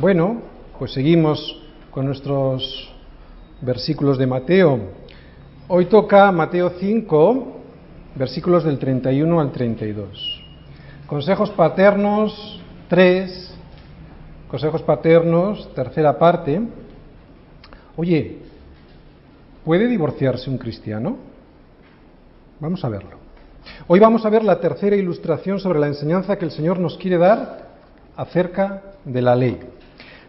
Bueno, pues seguimos con nuestros versículos de Mateo. Hoy toca Mateo 5, versículos del 31 al 32. Consejos paternos 3, consejos paternos, tercera parte. Oye, ¿puede divorciarse un cristiano? Vamos a verlo. Hoy vamos a ver la tercera ilustración sobre la enseñanza que el Señor nos quiere dar acerca de la ley.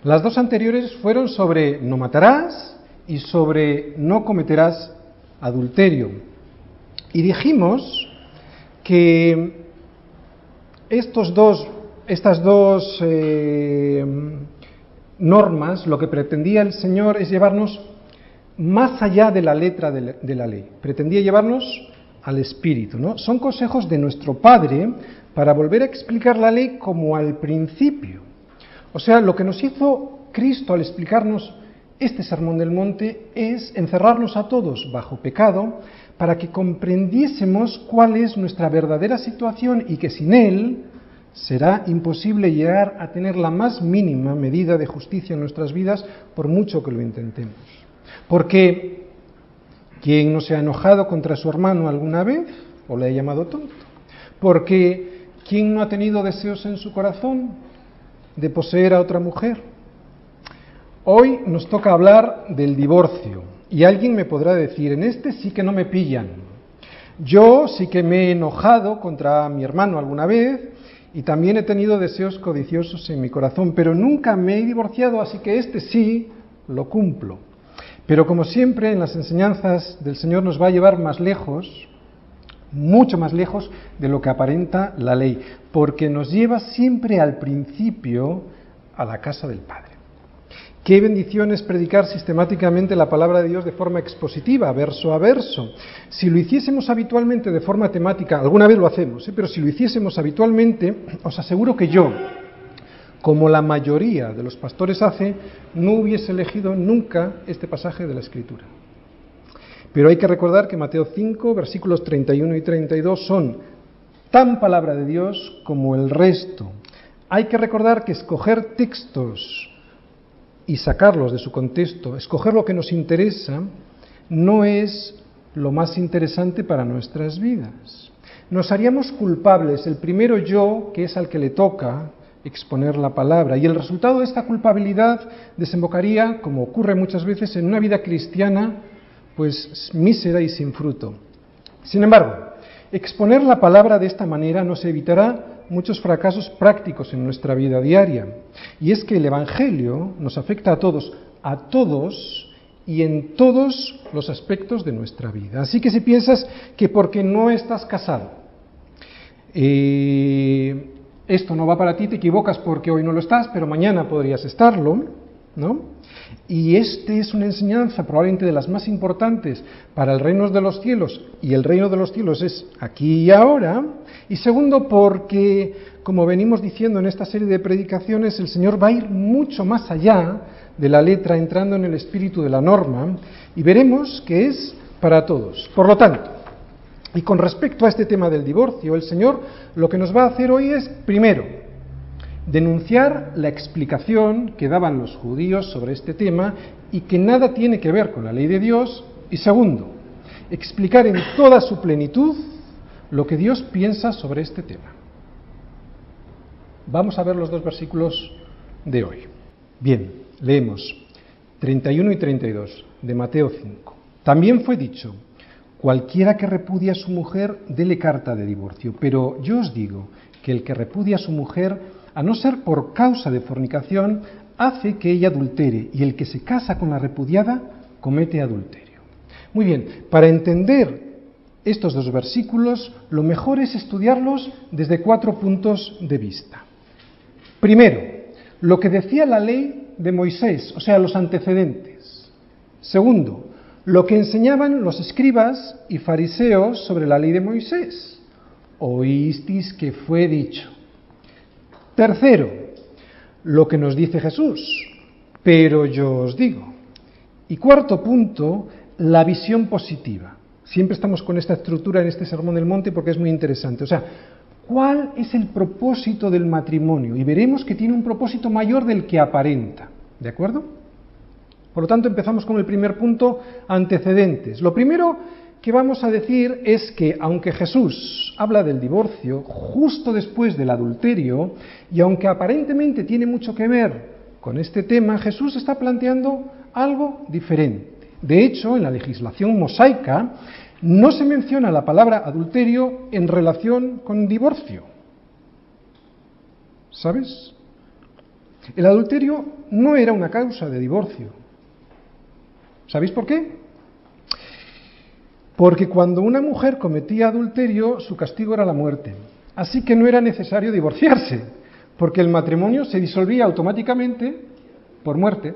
Las dos anteriores fueron sobre no matarás y sobre no cometerás adulterio. Y dijimos que estos dos, estas dos eh, normas, lo que pretendía el Señor es llevarnos más allá de la letra de la, de la ley. Pretendía llevarnos al Espíritu. ¿no? Son consejos de nuestro Padre para volver a explicar la ley como al principio. O sea, lo que nos hizo Cristo al explicarnos este sermón del monte es encerrarnos a todos bajo pecado para que comprendiésemos cuál es nuestra verdadera situación y que sin Él será imposible llegar a tener la más mínima medida de justicia en nuestras vidas por mucho que lo intentemos. Porque ¿Quién no se ha enojado contra su hermano alguna vez o le ha llamado tonto? Porque ¿quién no ha tenido deseos en su corazón de poseer a otra mujer? Hoy nos toca hablar del divorcio y alguien me podrá decir, en este sí que no me pillan. Yo sí que me he enojado contra mi hermano alguna vez y también he tenido deseos codiciosos en mi corazón, pero nunca me he divorciado, así que este sí lo cumplo. Pero como siempre en las enseñanzas del Señor nos va a llevar más lejos, mucho más lejos de lo que aparenta la ley, porque nos lleva siempre al principio a la casa del Padre. Qué bendición es predicar sistemáticamente la palabra de Dios de forma expositiva, verso a verso. Si lo hiciésemos habitualmente de forma temática, alguna vez lo hacemos, ¿eh? pero si lo hiciésemos habitualmente, os aseguro que yo, como la mayoría de los pastores hace, no hubiese elegido nunca este pasaje de la Escritura. Pero hay que recordar que Mateo 5, versículos 31 y 32 son tan palabra de Dios como el resto. Hay que recordar que escoger textos y sacarlos de su contexto, escoger lo que nos interesa, no es lo más interesante para nuestras vidas. Nos haríamos culpables, el primero yo, que es al que le toca, exponer la palabra. Y el resultado de esta culpabilidad desembocaría, como ocurre muchas veces, en una vida cristiana, pues mísera y sin fruto. Sin embargo, exponer la palabra de esta manera nos evitará muchos fracasos prácticos en nuestra vida diaria. Y es que el Evangelio nos afecta a todos, a todos y en todos los aspectos de nuestra vida. Así que si piensas que porque no estás casado, eh, esto no va para ti, te equivocas porque hoy no lo estás, pero mañana podrías estarlo, ¿no? Y esta es una enseñanza probablemente de las más importantes para el reino de los cielos, y el reino de los cielos es aquí y ahora. Y segundo, porque, como venimos diciendo en esta serie de predicaciones, el Señor va a ir mucho más allá de la letra, entrando en el espíritu de la norma, y veremos que es para todos. Por lo tanto, y con respecto a este tema del divorcio, el Señor lo que nos va a hacer hoy es, primero, denunciar la explicación que daban los judíos sobre este tema y que nada tiene que ver con la ley de Dios. Y segundo, explicar en toda su plenitud lo que Dios piensa sobre este tema. Vamos a ver los dos versículos de hoy. Bien, leemos 31 y 32 de Mateo 5. También fue dicho, Cualquiera que repudia a su mujer, dele carta de divorcio. Pero yo os digo que el que repudia a su mujer, a no ser por causa de fornicación, hace que ella adultere, y el que se casa con la repudiada, comete adulterio. Muy bien, para entender estos dos versículos, lo mejor es estudiarlos desde cuatro puntos de vista. Primero, lo que decía la ley de Moisés, o sea, los antecedentes. Segundo, lo que enseñaban los escribas y fariseos sobre la ley de Moisés. Oísteis que fue dicho. Tercero, lo que nos dice Jesús, pero yo os digo. Y cuarto punto, la visión positiva. Siempre estamos con esta estructura en este Sermón del Monte porque es muy interesante. O sea, ¿Cuál es el propósito del matrimonio? Y veremos que tiene un propósito mayor del que aparenta. ¿De acuerdo? Por lo tanto, empezamos con el primer punto, antecedentes. Lo primero que vamos a decir es que aunque Jesús habla del divorcio justo después del adulterio, y aunque aparentemente tiene mucho que ver con este tema, Jesús está planteando algo diferente. De hecho, en la legislación mosaica no se menciona la palabra adulterio en relación con divorcio. ¿Sabes? El adulterio no era una causa de divorcio. ¿Sabéis por qué? Porque cuando una mujer cometía adulterio, su castigo era la muerte. Así que no era necesario divorciarse, porque el matrimonio se disolvía automáticamente por muerte.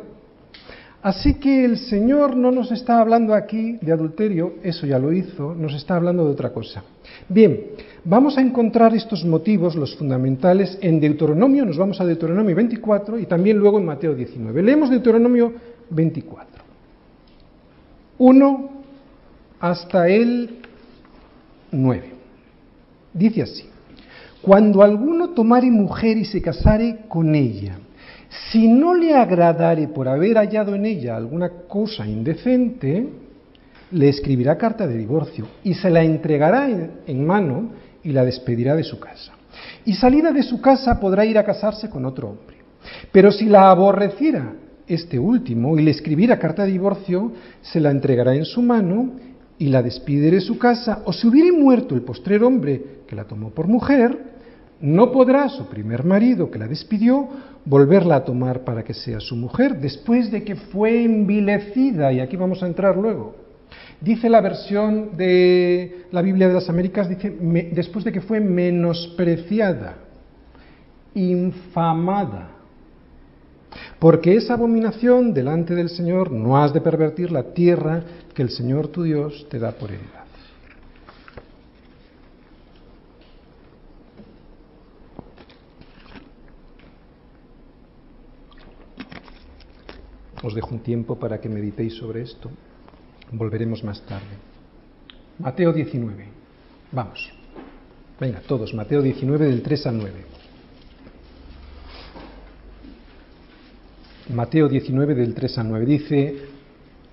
Así que el Señor no nos está hablando aquí de adulterio, eso ya lo hizo, nos está hablando de otra cosa. Bien, vamos a encontrar estos motivos, los fundamentales, en Deuteronomio, nos vamos a Deuteronomio 24 y también luego en Mateo 19. Leemos Deuteronomio 24. 1 hasta el 9. Dice así, cuando alguno tomare mujer y se casare con ella, si no le agradare por haber hallado en ella alguna cosa indecente, le escribirá carta de divorcio y se la entregará en, mano y la despedirá de su casa. Y salida de su casa podrá ir a casarse con otro hombre. Pero si la aborreciera este último y le escribiera carta de divorcio, se la entregará en su mano y la despide de su casa, o si hubiere muerto el postrer hombre que la tomó por mujer, no podrá su primer marido que la despidió volverla a tomar para que sea su mujer después de que fue envilecida, y aquí vamos a entrar luego. Dice la versión de la Biblia de las Américas, dice después de que fue menospreciada, infamada. Porque esa abominación delante del Señor no has de pervertir la tierra que el Señor tu Dios te da por heredad. Os dejo un tiempo para que meditéis sobre esto. Volveremos más tarde. Mateo 19. Vamos. Venga, todos. Mateo 19 del 3 al 9. Mateo 19 del 3 al 9 dice,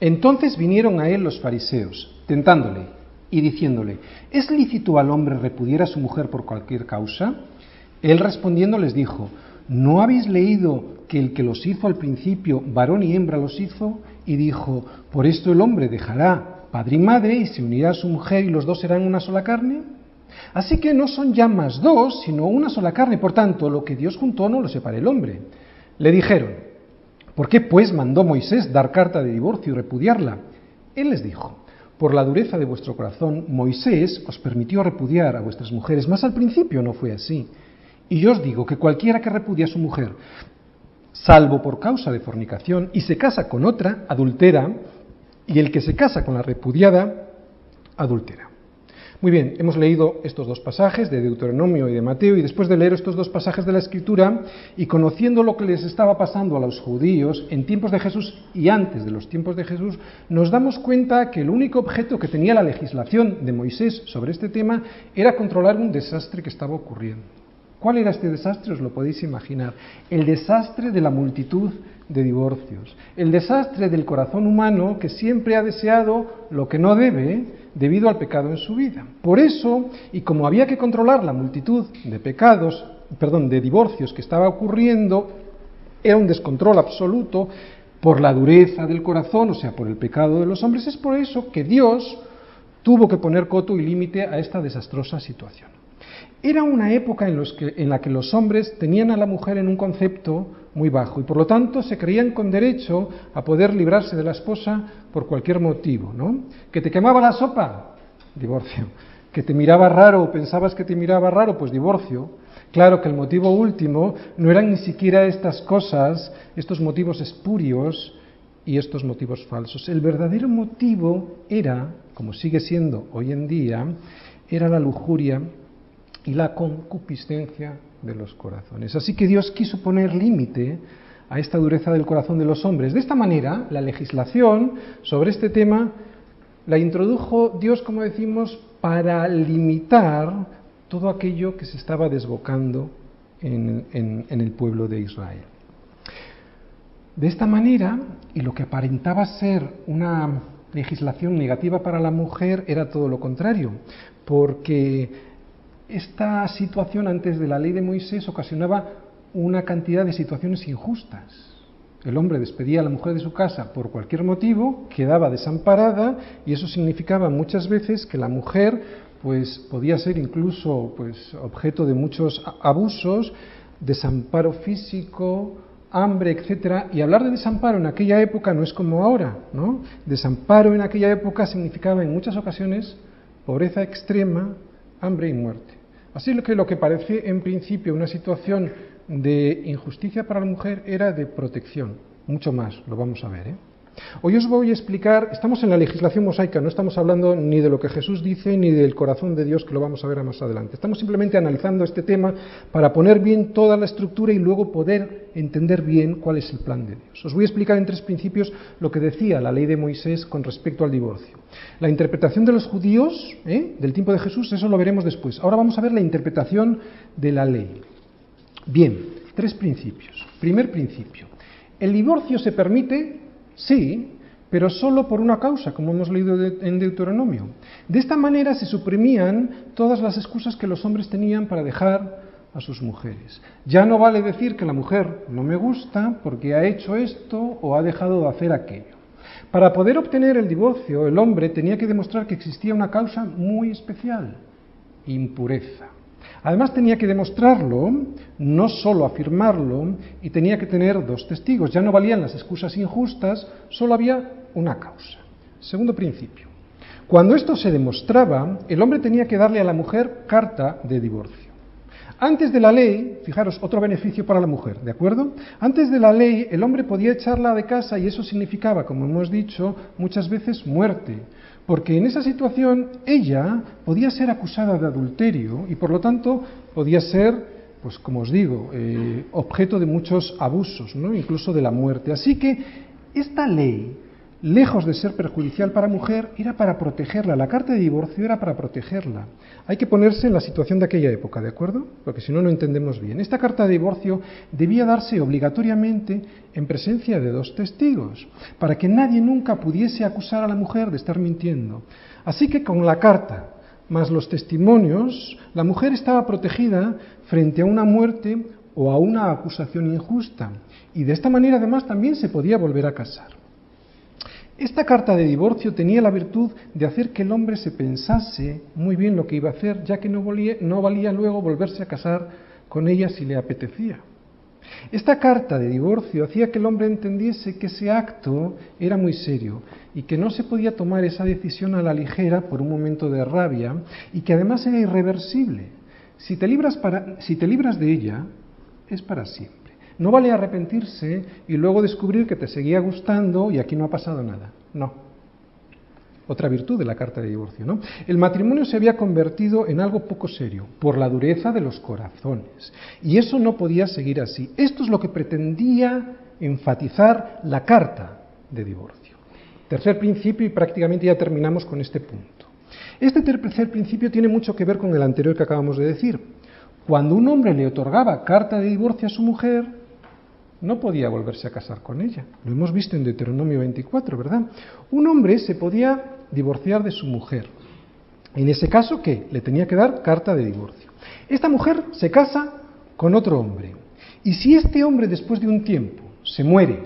entonces vinieron a él los fariseos, tentándole y diciéndole, ¿es lícito al hombre repudiar a su mujer por cualquier causa? Él respondiendo les dijo, ¿no habéis leído que el que los hizo al principio, varón y hembra los hizo, y dijo, por esto el hombre dejará padre y madre y se unirá a su mujer y los dos serán una sola carne? Así que no son ya más dos, sino una sola carne. Por tanto, lo que Dios juntó no lo separa el hombre. Le dijeron, ¿por qué pues mandó Moisés dar carta de divorcio y repudiarla? Él les dijo, por la dureza de vuestro corazón, Moisés os permitió repudiar a vuestras mujeres, mas al principio no fue así. Y yo os digo que cualquiera que repudia a su mujer salvo por causa de fornicación, y se casa con otra, adultera, y el que se casa con la repudiada, adultera. Muy bien, hemos leído estos dos pasajes de Deuteronomio y de Mateo y después de leer estos dos pasajes de la Escritura y conociendo lo que les estaba pasando a los judíos en tiempos de Jesús y antes de los tiempos de Jesús, nos damos cuenta que el único objeto que tenía la legislación de Moisés sobre este tema era controlar un desastre que estaba ocurriendo. ¿Cuál era este desastre? Os lo podéis imaginar. El desastre de la multitud de divorcios. El desastre del corazón humano que siempre ha deseado lo que no debe debido al pecado en su vida. Por eso, y como había que controlar la multitud de pecados, perdón, de divorcios que estaba ocurriendo, era un descontrol absoluto por la dureza del corazón, o sea, por el pecado de los hombres. Es por eso que Dios tuvo que poner coto y límite a esta desastrosa situación. Era una época en, la que los hombres tenían a la mujer en un concepto muy bajo y por lo tanto se creían con derecho a poder librarse de la esposa por cualquier motivo, ¿no? Que te quemaba la sopa, divorcio. Que te miraba raro o pensabas que te miraba raro, pues divorcio. Claro que el motivo último no eran ni siquiera estas cosas, estos motivos espurios y estos motivos falsos. El verdadero motivo era, como sigue siendo hoy en día, era la lujuria y la concupiscencia de los corazones. Así que Dios quiso poner límite a esta dureza del corazón de los hombres. De esta manera, la legislación sobre este tema la introdujo Dios, como decimos, para limitar todo aquello que se estaba desbocando en, el pueblo de Israel. De esta manera, y lo que aparentaba ser una legislación negativa para la mujer era todo lo contrario, porque esta situación antes de la ley de Moisés ocasionaba una cantidad de situaciones injustas. El hombre despedía a la mujer de su casa por cualquier motivo, quedaba desamparada y eso significaba muchas veces que la mujer pues podía ser incluso pues objeto de muchos abusos, desamparo físico, hambre, etcétera, y hablar de desamparo en aquella época no es como ahora, ¿no? Desamparo en aquella época significaba en muchas ocasiones pobreza extrema, hambre y muerte. Así que lo que parece en principio una situación de injusticia para la mujer era de protección, mucho más, lo vamos a ver, ¿eh? Hoy os voy a explicar, estamos en la legislación mosaica, no estamos hablando ni de lo que Jesús dice ni del corazón de Dios, que lo vamos a ver más adelante. Estamos simplemente analizando este tema para poner bien toda la estructura y luego poder entender bien cuál es el plan de Dios. Os voy a explicar en tres principios lo que decía la ley de Moisés con respecto al divorcio. La interpretación de los judíos ¿eh? del tiempo de Jesús, eso lo veremos después. Ahora vamos a ver la interpretación de la ley. Bien, tres principios. Primer principio. El divorcio se permite Sí, pero solo por una causa, como hemos leído en Deuteronomio. De esta manera se suprimían todas las excusas que los hombres tenían para dejar a sus mujeres. Ya no vale decir que la mujer no me gusta porque ha hecho esto o ha dejado de hacer aquello. Para poder obtener el divorcio, el hombre tenía que demostrar que existía una causa muy especial, impureza. Además tenía que demostrarlo, no solo afirmarlo, y tenía que tener dos testigos. Ya no valían las excusas injustas, solo había una causa. Segundo principio. Cuando esto se demostraba, el hombre tenía que darle a la mujer carta de divorcio. Antes de la ley, fijaros, otro beneficio para la mujer, ¿de acuerdo? Antes de la ley, el hombre podía echarla de casa y eso significaba, como hemos dicho, muchas veces muerte porque en esa situación ella podía ser acusada de adulterio y por lo tanto podía ser, pues como os digo, eh, objeto de muchos abusos, ¿no? incluso de la muerte. Así que esta ley, lejos de ser perjudicial para mujer, era para protegerla. La carta de divorcio era para protegerla. Hay que ponerse en la situación de aquella época, ¿de acuerdo? Porque si no, no entendemos bien. Esta carta de divorcio debía darse obligatoriamente en presencia de dos testigos, para que nadie nunca pudiese acusar a la mujer de estar mintiendo. Así que con la carta más los testimonios, la mujer estaba protegida frente a una muerte o a una acusación injusta. Y de esta manera además también se podía volver a casar. Esta carta de divorcio tenía la virtud de hacer que el hombre se pensase muy bien lo que iba a hacer, ya que no valía, luego volverse a casar con ella si le apetecía. Esta carta de divorcio hacía que el hombre entendiese que ese acto era muy serio y que no se podía tomar esa decisión a la ligera por un momento de rabia y que además era irreversible. Si te libras, para, si te libras de ella, es para siempre. No vale arrepentirse y luego descubrir que te seguía gustando y aquí no ha pasado nada. No. Otra virtud de la carta de divorcio, ¿no? El matrimonio se había convertido en algo poco serio por la dureza de los corazones. Y eso no podía seguir así. Esto es lo que pretendía enfatizar la carta de divorcio. Tercer principio y prácticamente ya terminamos con este punto. Este tercer principio tiene mucho que ver con el anterior que acabamos de decir. Cuando un hombre le otorgaba carta de divorcio a su mujer, no podía volverse a casar con ella. Lo hemos visto en Deuteronomio 24, ¿verdad? Un hombre se podía divorciar de su mujer. En ese caso, ¿qué? Le tenía que dar carta de divorcio. Esta mujer se casa con otro hombre. Y si este hombre después de un tiempo se muere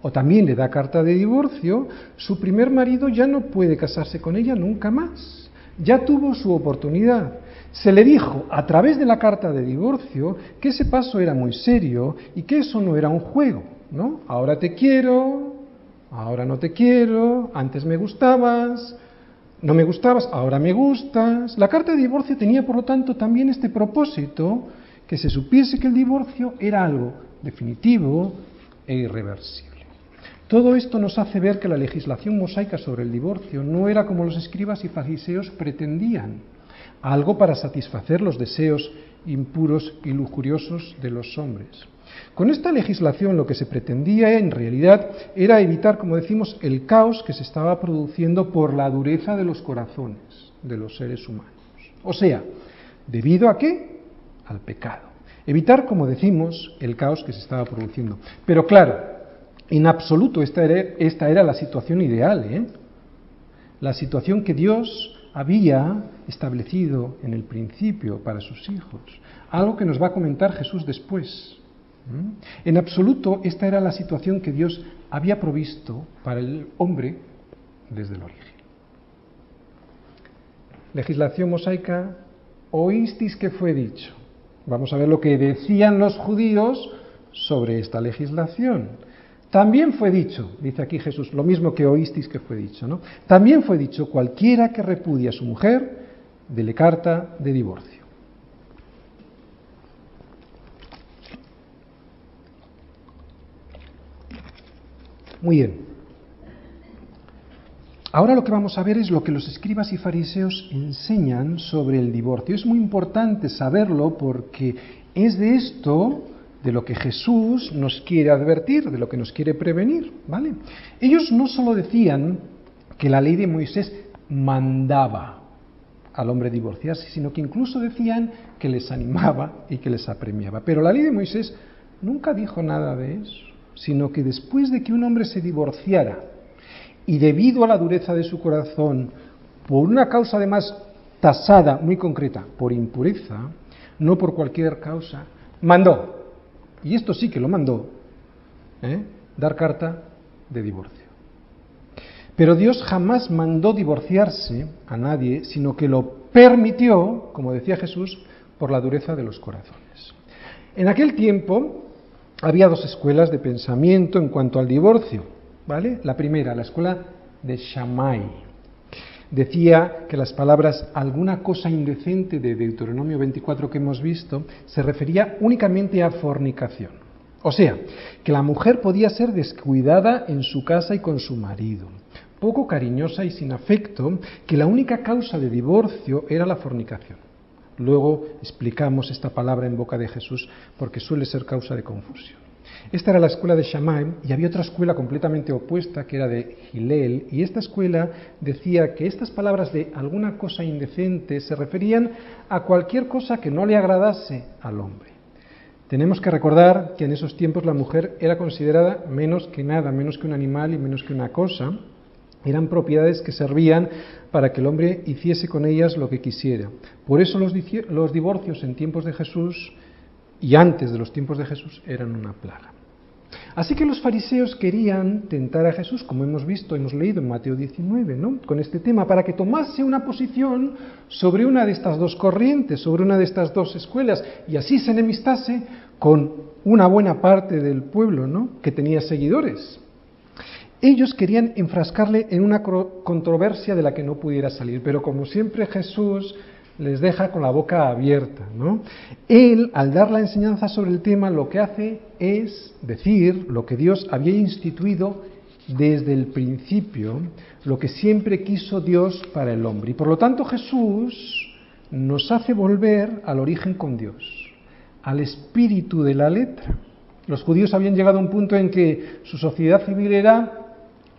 o también le da carta de divorcio, su primer marido ya no puede casarse con ella nunca más. Ya tuvo su oportunidad. Se le dijo a través de la carta de divorcio que ese paso era muy serio y que eso no era un juego, ¿no? Ahora te quiero, ahora no te quiero, antes me gustabas, no me gustabas, ahora me gustas. La carta de divorcio tenía, por lo tanto, también este propósito, que se supiese que el divorcio era algo definitivo e irreversible. Todo esto nos hace ver que la legislación mosaica sobre el divorcio no era como los escribas y fariseos pretendían algo para satisfacer los deseos impuros y lujuriosos de los hombres. Con esta legislación lo que se pretendía en realidad era evitar, como decimos, el caos que se estaba produciendo por la dureza de los corazones de los seres humanos. O sea, ¿Debido a qué? Al pecado. Evitar, como decimos, el caos que se estaba produciendo. Pero claro, en absoluto esta era, esta era la situación ideal, ¿eh? la situación que Dios había establecido en el principio para sus hijos, algo que nos va a comentar Jesús después. En absoluto esta era la situación que Dios había provisto para el hombre desde el origen. Legislación mosaica, oísteis que fue dicho. Vamos a ver lo que decían los judíos sobre esta legislación. También fue dicho, dice aquí Jesús, lo mismo que oísteis que fue dicho, ¿no? También fue dicho, cualquiera que repudie a su mujer, dele carta de divorcio. Muy bien. Ahora lo que vamos a ver es lo que los escribas y fariseos enseñan sobre el divorcio. Es muy importante saberlo porque es de esto de lo que Jesús nos quiere advertir, de lo que nos quiere prevenir, ¿vale? Ellos no solo decían que la ley de Moisés mandaba al hombre divorciarse, sino que incluso decían que les animaba y que les apremiaba. Pero la ley de Moisés nunca dijo nada de eso, sino que después de que un hombre se divorciara y debido a la dureza de su corazón, por una causa además tasada, muy concreta, por impureza, no por cualquier causa, mandó y esto sí que lo mandó, ¿eh? dar carta de divorcio. Pero Dios jamás mandó divorciarse a nadie, sino que lo permitió, como decía Jesús, por la dureza de los corazones. En aquel tiempo había dos escuelas de pensamiento en cuanto al divorcio, ¿vale? La primera, la escuela de Shammai, decía que las palabras alguna cosa indecente de Deuteronomio 24 que hemos visto se refería únicamente a fornicación. O sea, que la mujer podía ser descuidada en su casa y con su marido, poco cariñosa y sin afecto, que la única causa de divorcio era la fornicación. Luego explicamos esta palabra en boca de Jesús porque suele ser causa de confusión. Esta era la escuela de Shammai y había otra escuela completamente opuesta que era de Hillel y esta escuela decía que estas palabras de alguna cosa indecente se referían a cualquier cosa que no le agradase al hombre. Tenemos que recordar que en esos tiempos la mujer era considerada menos que nada, menos que un animal y menos que una cosa. Eran propiedades que servían para que el hombre hiciese con ellas lo que quisiera. Por eso los, los divorcios en tiempos de Jesús y antes de los tiempos de Jesús eran una plaga. Así que los fariseos querían tentar a Jesús, como hemos visto, hemos leído en Mateo 19, ¿no? con este tema, para que tomase una posición sobre una de estas dos corrientes, sobre una de estas dos escuelas, y así se enemistase con una buena parte del pueblo ¿no? que tenía seguidores. Ellos querían enfrascarle en una controversia de la que no pudiera salir, pero como siempre Jesús les deja con la boca abierta. ¿no? Él, al dar la enseñanza sobre el tema, lo que hace es decir lo que Dios había instituido desde el principio, lo que siempre quiso Dios para el hombre. Y por lo tanto Jesús nos hace volver al origen con Dios, al espíritu de la letra. Los judíos habían llegado a un punto en que su sociedad civil era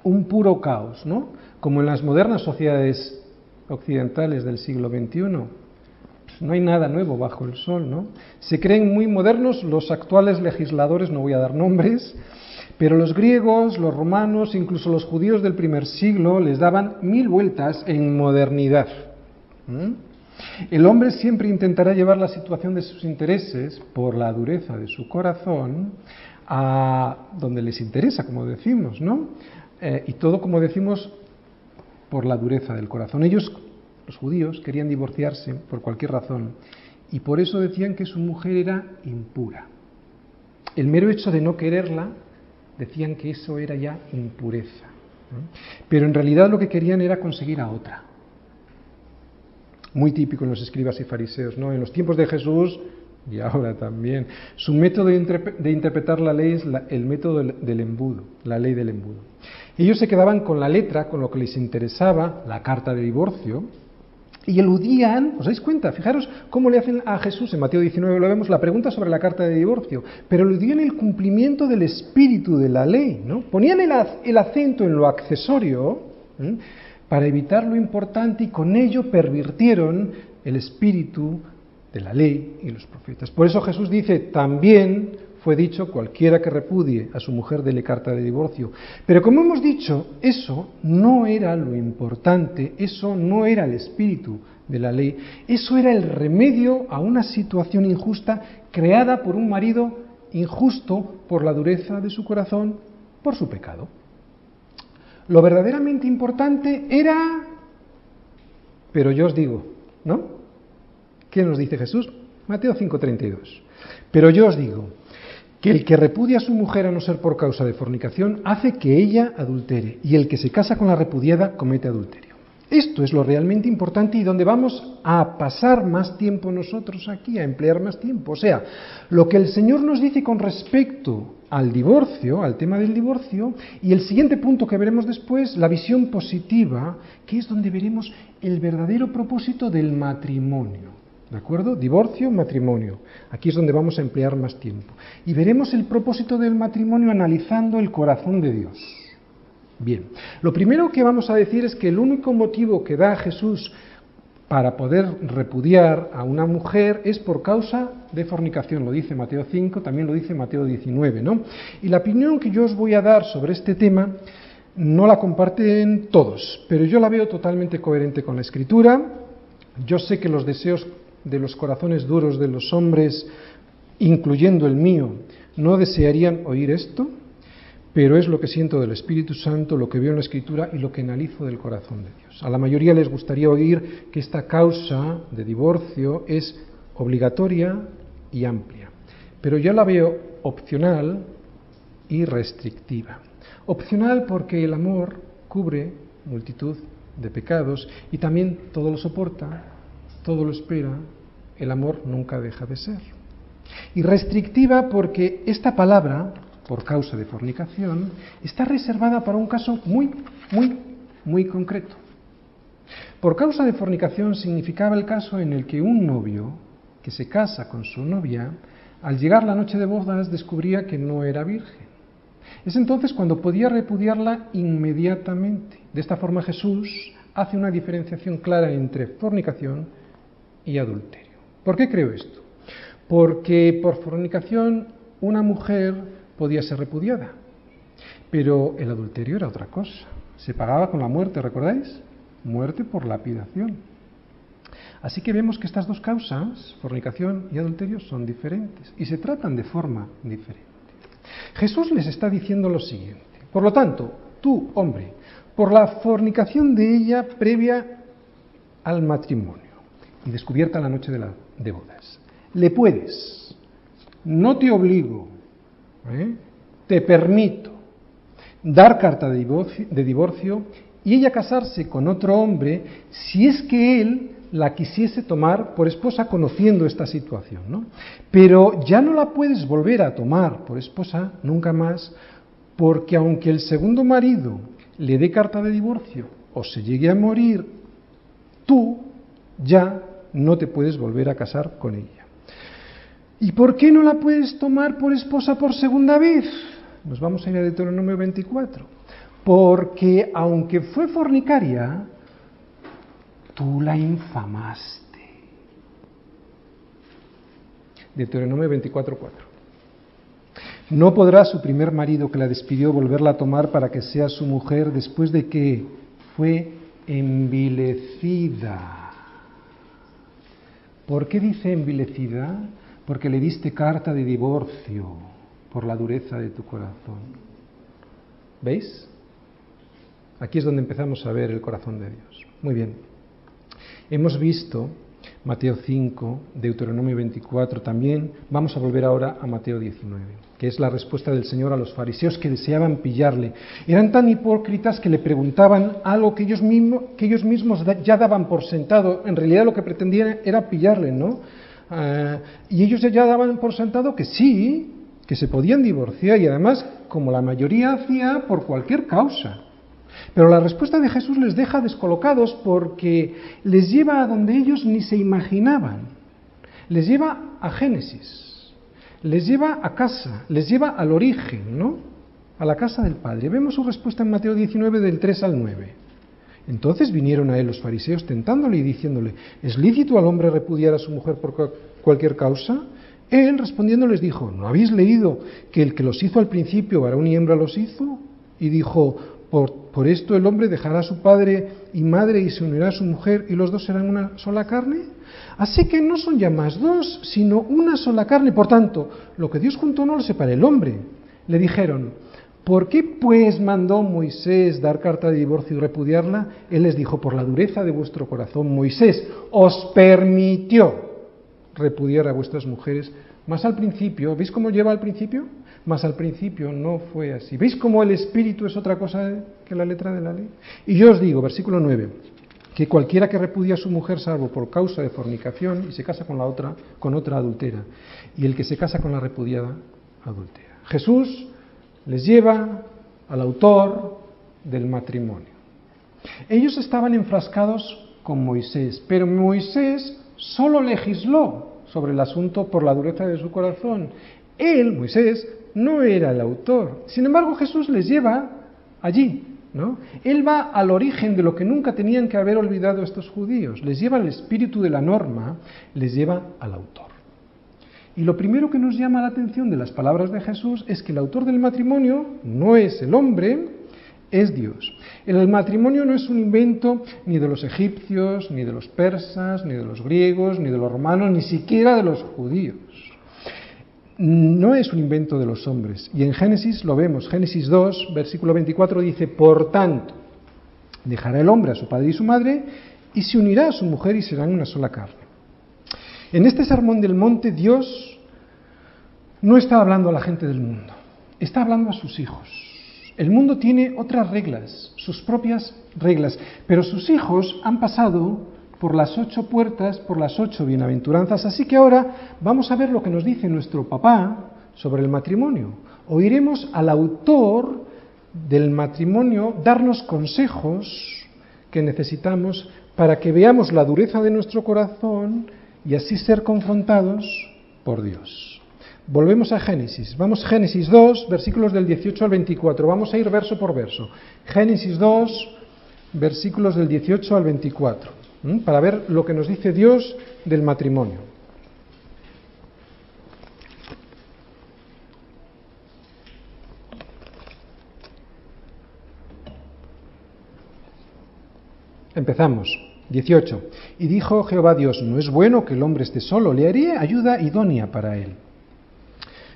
un puro caos, ¿no? Como en las modernas sociedades occidentales del siglo XXI. No hay nada nuevo bajo el sol, ¿no? Se creen muy modernos los actuales legisladores, no voy a dar nombres, pero los griegos, los romanos, incluso los judíos del primer siglo les daban mil vueltas en modernidad. El hombre siempre intentará llevar la situación de sus intereses por la dureza de su corazón a donde les interesa, como decimos, ¿no? Eh, y todo, como decimos, por la dureza del corazón. Ellos, los judíos, querían divorciarse por cualquier razón y por eso decían que su mujer era impura. El mero hecho de no quererla, decían que eso era ya impureza. Pero en realidad lo que querían era conseguir a otra. Muy típico en los escribas y fariseos, ¿no? En los tiempos de Jesús y ahora también. Su método de, interpretar la ley es el método del, embudo, la ley del embudo. Ellos se quedaban con la letra, con lo que les interesaba, la carta de divorcio, y eludían, ¿os dais cuenta? Fijaros cómo le hacen a Jesús, en Mateo 19 lo vemos, la pregunta sobre la carta de divorcio, pero eludían el cumplimiento del espíritu de la ley, ¿no? Ponían el, acento en lo accesorio para evitar lo importante y con ello pervirtieron el espíritu de la ley y los profetas. Por eso Jesús dice, también fue dicho, cualquiera que repudie a su mujer dele carta de divorcio. Pero como hemos dicho, eso no era lo importante, eso no era el espíritu de la ley, eso era el remedio a una situación injusta creada por un marido injusto por la dureza de su corazón, por su pecado. Lo verdaderamente importante era, pero yo os digo, ¿no? ¿Qué nos dice Jesús? Mateo 5:32. Pero yo os digo, que el que repudia a su mujer a no ser por causa de fornicación hace que ella adultere, y el que se casa con la repudiada comete adulterio. Esto es lo realmente importante y donde vamos a pasar más tiempo nosotros aquí, a emplear más tiempo. O sea, lo que el Señor nos dice con respecto al divorcio, al tema del divorcio, y el siguiente punto que veremos después, la visión positiva, que es donde veremos el verdadero propósito del matrimonio. ¿De acuerdo? Divorcio, matrimonio. Aquí es donde vamos a emplear más tiempo. Y veremos el propósito del matrimonio analizando el corazón de Dios. Bien, lo primero que vamos a decir es que el único motivo que da Jesús para poder repudiar a una mujer es por causa de fornicación, lo dice Mateo 5, también lo dice Mateo 19, ¿no? Y la opinión que yo os voy a dar sobre este tema no la comparten todos, pero yo la veo totalmente coherente con la Escritura. Yo sé que los deseos de los corazones duros de los hombres, incluyendo el mío, no desearían oír esto, pero es lo que siento del Espíritu Santo, lo que veo en la Escritura y lo que analizo del corazón de Dios. A la mayoría les gustaría oír que esta causa de divorcio es obligatoria y amplia, pero yo la veo opcional y restrictiva. Opcional porque el amor cubre multitud de pecados y también todo lo soporta, todo lo espera, el amor nunca deja de ser. Y restrictiva porque esta palabra, por causa de fornicación, está reservada para un caso muy, muy, muy concreto. Por causa de fornicación significaba el caso en el que un novio que se casa con su novia, al llegar la noche de bodas descubría que no era virgen. Es entonces cuando podía repudiarla inmediatamente. De esta forma Jesús hace una diferenciación clara entre fornicación y adulterio. ¿Por qué creo esto? Porque por fornicación una mujer podía ser repudiada, pero el adulterio era otra cosa. Se pagaba con la muerte, ¿recordáis? Muerte por lapidación. Así que vemos que estas dos causas, fornicación y adulterio, son diferentes y se tratan de forma diferente. Jesús les está diciendo lo siguiente. Por lo tanto, tú, hombre, por la fornicación de ella previa al matrimonio, y descubierta la noche de, la, de bodas. Le puedes, no te obligo, ¿eh? te permito dar carta de divorcio, de divorcio y ella casarse con otro hombre si es que él la quisiese tomar por esposa conociendo esta situación, ¿no? Pero ya no la puedes volver a tomar por esposa nunca más, porque aunque el segundo marido le dé carta de divorcio o se llegue a morir, tú ya no te puedes volver a casar con ella. ¿Y por qué no la puedes tomar por esposa por segunda vez? Nos vamos a ir a Deuteronomio 24. Porque aunque fue fornicaria, tú la infamaste. Deuteronomio 24, 4. No podrá su primer marido que la despidió volverla a tomar para que sea su mujer después de que fue envilecida. ¿Por qué dice envilecida? Porque le diste carta de divorcio por la dureza de tu corazón. ¿Veis? Aquí es donde empezamos a ver el corazón de Dios. Muy bien. Hemos visto Mateo 5, Deuteronomio 24 también. Vamos a volver ahora a Mateo 19, que es la respuesta del Señor a los fariseos que deseaban pillarle. Eran tan hipócritas que le preguntaban algo que ellos, que ellos mismos ya daban por sentado. En realidad lo que pretendían era pillarle, ¿no? Ah, y ellos ya daban por sentado que sí, que se podían divorciar y además, como la mayoría hacía, por cualquier causa. Pero la respuesta de Jesús les deja descolocados porque les lleva a donde ellos ni se imaginaban. Les lleva a Génesis, les lleva a casa, les lleva al origen, ¿no? A la casa del Padre. Vemos su respuesta en Mateo 19 del 3 al 9. Entonces vinieron a él los fariseos tentándole y diciéndole, ¿es lícito al hombre repudiar a su mujer por cualquier causa? Él respondiendo les dijo, ¿no habéis leído que el que los hizo al principio, varón y hembra los hizo? Y dijo, por, esto el hombre dejará a su padre y madre y se unirá a su mujer y los dos serán una sola carne. Así que no son ya más dos, sino una sola carne. Por tanto, lo que Dios juntó no lo separa el hombre. Le dijeron, ¿por qué pues mandó Moisés dar carta de divorcio y repudiarla? Él les dijo, por la dureza de vuestro corazón, Moisés os permitió repudiar a vuestras mujeres. Más al principio, ¿veis cómo lleva al principio? Más al principio no fue así. ¿Veis cómo el espíritu es otra cosa que la letra de la ley? Y yo os digo, versículo 9, que cualquiera que repudia a su mujer salvo por causa de fornicación y se casa con la otra, con otra adultera, y el que se casa con la repudiada adultera. Jesús les lleva al autor del matrimonio. Ellos estaban enfrascados con Moisés, pero Moisés solo legisló sobre el asunto por la dureza de su corazón. Él, Moisés, no era el autor. Sin embargo, Jesús les lleva allí, ¿no? Él va al origen de lo que nunca tenían que haber olvidado estos judíos. Les lleva al espíritu de la norma, les lleva al autor. Y lo primero que nos llama la atención de las palabras de Jesús es que el autor del matrimonio no es el hombre, es Dios. El matrimonio no es un invento ni de los egipcios, ni de los persas, ni de los griegos, ni de los romanos, ni siquiera de los judíos. No es un invento de los hombres. Y en Génesis lo vemos. Génesis 2, versículo 24 dice, por tanto, dejará el hombre a su padre y su madre y se unirá a su mujer y serán una sola carne. En este sermón del monte Dios no está hablando a la gente del mundo, está hablando a sus hijos. El mundo tiene otras reglas, sus propias reglas, pero sus hijos han pasado por las ocho puertas, por las ocho bienaventuranzas, así que ahora vamos a ver lo que nos dice nuestro papá sobre el matrimonio. Oiremos al autor del matrimonio darnos consejos que necesitamos para que veamos la dureza de nuestro corazón y así ser confrontados por Dios. Volvemos a Génesis. Vamos Génesis 2, versículos del 18 al 24. Vamos a ir verso por verso. Génesis 2, versículos del 18 al 24, para ver lo que nos dice Dios del matrimonio. Empezamos. 18. Y dijo Jehová Dios, no es bueno que el hombre esté solo, le haré ayuda idónea para él.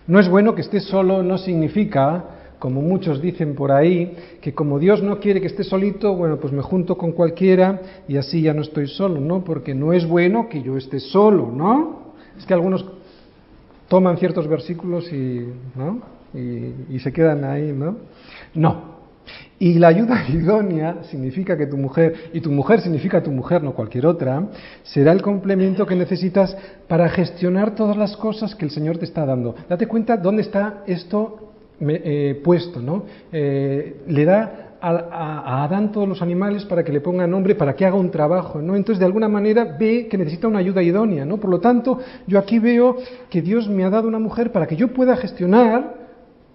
No es bueno que esté solo, no significa, como muchos dicen por ahí, que como Dios no quiere que esté solito, bueno, pues me junto con cualquiera y así ya no estoy solo, ¿no? Porque no es bueno que yo esté solo, ¿no? Es que algunos toman ciertos versículos y, ¿no? y, y se quedan ahí, ¿no? No, y la ayuda idónea significa que tu mujer, y tu mujer significa tu mujer, no cualquier otra, será el complemento que necesitas para gestionar todas las cosas que el Señor te está dando. Date cuenta dónde está esto eh, puesto, ¿no? Eh, le da a, a, Adán todos los animales para que le ponga nombre, para que haga un trabajo, ¿no? Entonces, de alguna manera ve que necesita una ayuda idónea, ¿no? Por lo tanto, yo aquí veo que Dios me ha dado una mujer para que yo pueda gestionar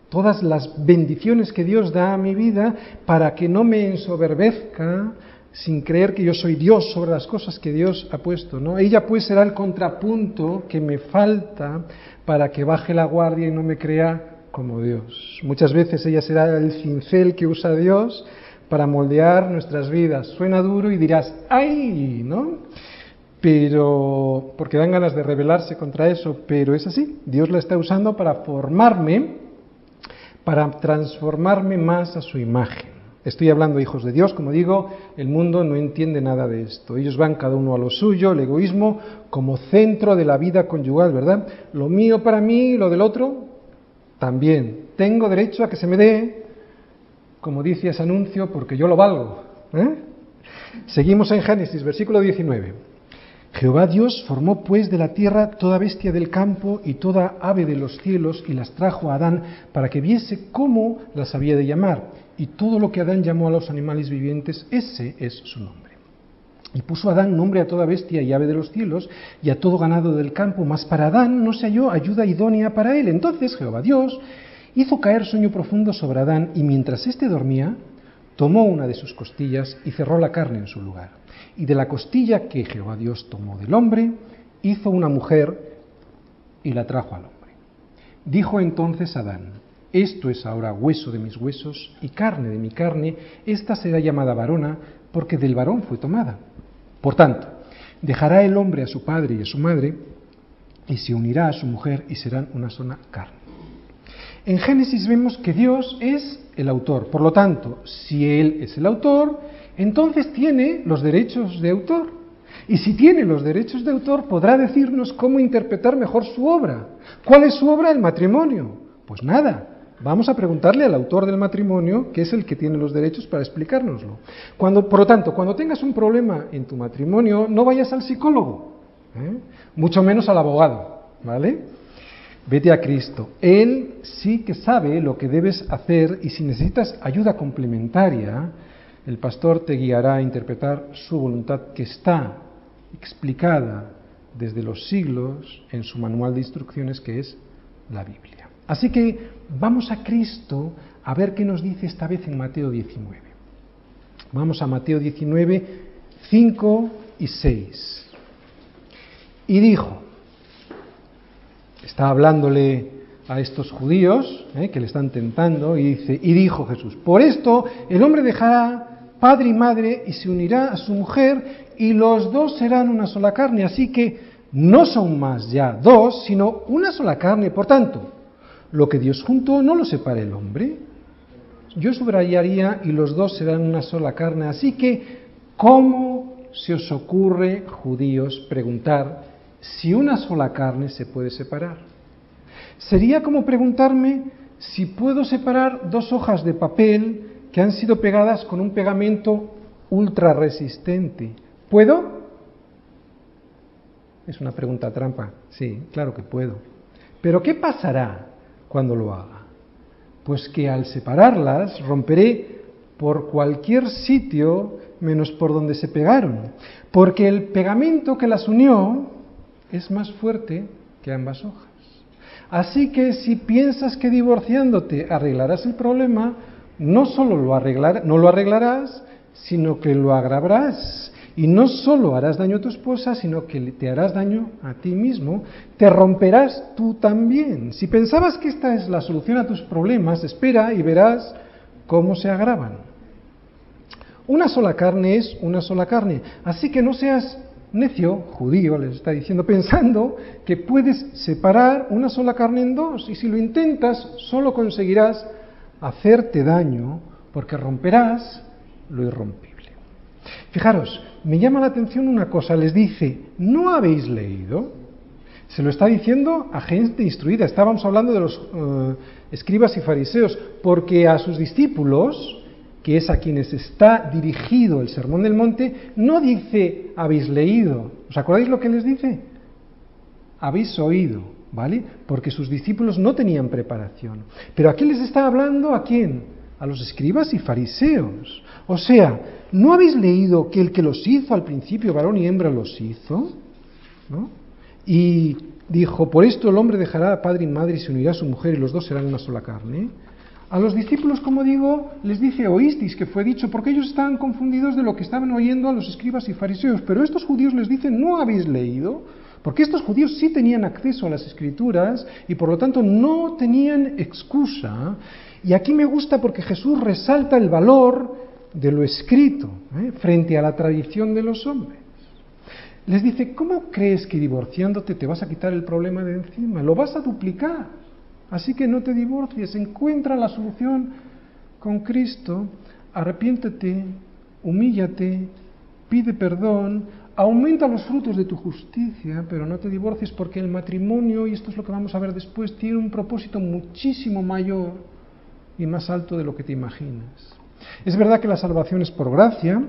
todas las bendiciones que Dios da a mi vida para que no me ensoberbezca sin creer que yo soy Dios sobre las cosas que Dios ha puesto, ¿no? Ella pues será el contrapunto que me falta para que baje la guardia y no me crea como Dios. Muchas veces ella será el cincel que usa Dios para moldear nuestras vidas. Suena duro y dirás, ¡ay! ¿no? Pero, porque dan ganas de rebelarse contra eso, pero es así. Dios la está usando para formarme para transformarme más a su imagen. Estoy hablando hijos de Dios, como digo, el mundo no entiende nada de esto. Ellos van cada uno a lo suyo, el egoísmo como centro de la vida conyugal, ¿verdad? Lo mío para mí, lo del otro también. Tengo derecho a que se me dé, como dice ese anuncio, porque yo lo valgo. ¿eh? Seguimos en Génesis, versículo 19. Jehová Dios formó pues de la tierra toda bestia del campo y toda ave de los cielos y las trajo a Adán para que viese cómo las había de llamar. Y todo lo que Adán llamó a los animales vivientes, ese es su nombre. Y puso Adán nombre a toda bestia y ave de los cielos y a todo ganado del campo, mas para Adán no se halló ayuda idónea para él. Entonces Jehová Dios hizo caer sueño profundo sobre Adán y mientras éste dormía, tomó una de sus costillas y cerró la carne en su lugar. Y de la costilla que Jehová Dios tomó del hombre, hizo una mujer y la trajo al hombre. Dijo entonces Adán, esto es ahora hueso de mis huesos y carne de mi carne, esta será llamada varona porque del varón fue tomada. Por tanto, dejará el hombre a su padre y a su madre y se unirá a su mujer y serán una sola carne. En Génesis vemos que Dios es el autor. Por lo tanto, si Él es el autor, entonces tiene los derechos de autor. Y si tiene los derechos de autor, podrá decirnos cómo interpretar mejor su obra. ¿Cuál es su obra? El matrimonio. Pues nada, vamos a preguntarle al autor del matrimonio, que es el que tiene los derechos para explicárnoslo. Cuando, por lo tanto, cuando tengas un problema en tu matrimonio, no vayas al psicólogo, ¿eh? mucho menos al abogado, ¿vale? Vete a Cristo. Él sí que sabe lo que debes hacer y si necesitas ayuda complementaria, el pastor te guiará a interpretar su voluntad que está explicada desde los siglos en su manual de instrucciones que es la Biblia. Así que vamos a Cristo a ver qué nos dice esta vez en Mateo 19. Vamos a Mateo 19, 5 y 6. Y dijo, está hablándole a estos judíos eh, que le están tentando y dice, y dijo Jesús, por esto el hombre dejará padre y madre y se unirá a su mujer y los dos serán una sola carne, así que no son más ya dos, sino una sola carne. Por tanto, lo que Dios juntó no lo separa el hombre. Yo subrayaría y los dos serán una sola carne, así que ¿cómo se os ocurre, judíos, preguntar si una sola carne se puede separar. Sería como preguntarme si puedo separar dos hojas de papel que han sido pegadas con un pegamento ultra resistente. ¿Puedo? Es una pregunta trampa. Sí, claro que puedo. Pero ¿qué pasará cuando lo haga? Pues que al separarlas romperé por cualquier sitio menos por donde se pegaron. Porque el pegamento que las unió es más fuerte que ambas hojas. Así que si piensas que divorciándote arreglarás el problema, no solo lo arreglar, no lo arreglarás, sino que lo agravarás. Y no solo harás daño a tu esposa, sino que te harás daño a ti mismo, te romperás tú también. Si pensabas que esta es la solución a tus problemas, espera y verás cómo se agravan. Una sola carne es una sola carne, así que no seas necio, judío, les está diciendo, pensando que puedes separar una sola carne en dos y si lo intentas solo conseguirás hacerte daño porque romperás lo irrompible. Fijaros, me llama la atención una cosa, les dice, ¿no habéis leído? Se lo está diciendo a gente instruida, estábamos hablando de los eh, escribas y fariseos, porque a sus discípulos que es a quienes está dirigido el Sermón del Monte, no dice habéis leído. ¿Os acordáis lo que les dice? Habéis oído, ¿vale? Porque sus discípulos no tenían preparación. Pero aquí les está hablando a quién? A los escribas y fariseos. O sea, ¿no habéis leído que el que los hizo al principio, varón y hembra, los hizo? ¿No? Y dijo, por esto el hombre dejará a padre y madre y se unirá a su mujer y los dos serán una sola carne. A los discípulos, como digo, les dice oísteis que fue dicho, porque ellos estaban confundidos de lo que estaban oyendo a los escribas y fariseos. Pero estos judíos les dicen, no habéis leído, porque estos judíos sí tenían acceso a las escrituras y por lo tanto no tenían excusa. Y aquí me gusta porque Jesús resalta el valor de lo escrito ¿eh? frente a la tradición de los hombres. Les dice, ¿cómo crees que divorciándote te vas a quitar el problema de encima? Lo vas a duplicar. Así que no te divorcies, encuentra la solución con Cristo, arrepiéntete, humíllate, pide perdón, aumenta los frutos de tu justicia, pero no te divorcies porque el matrimonio, y esto es lo que vamos a ver después, tiene un propósito muchísimo mayor y más alto de lo que te imaginas. Es verdad que la salvación es por gracia,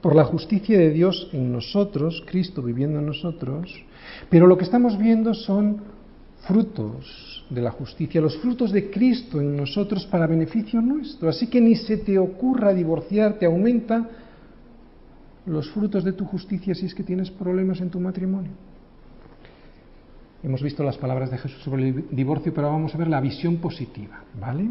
por la justicia de Dios en nosotros, Cristo viviendo en nosotros, pero lo que estamos viendo son frutos de la justicia, los frutos de Cristo en nosotros para beneficio nuestro. Así que ni se te ocurra divorciarte, aumenta los frutos de tu justicia si es que tienes problemas en tu matrimonio. Hemos visto las palabras de Jesús sobre el divorcio, pero vamos a ver la visión positiva, ¿vale?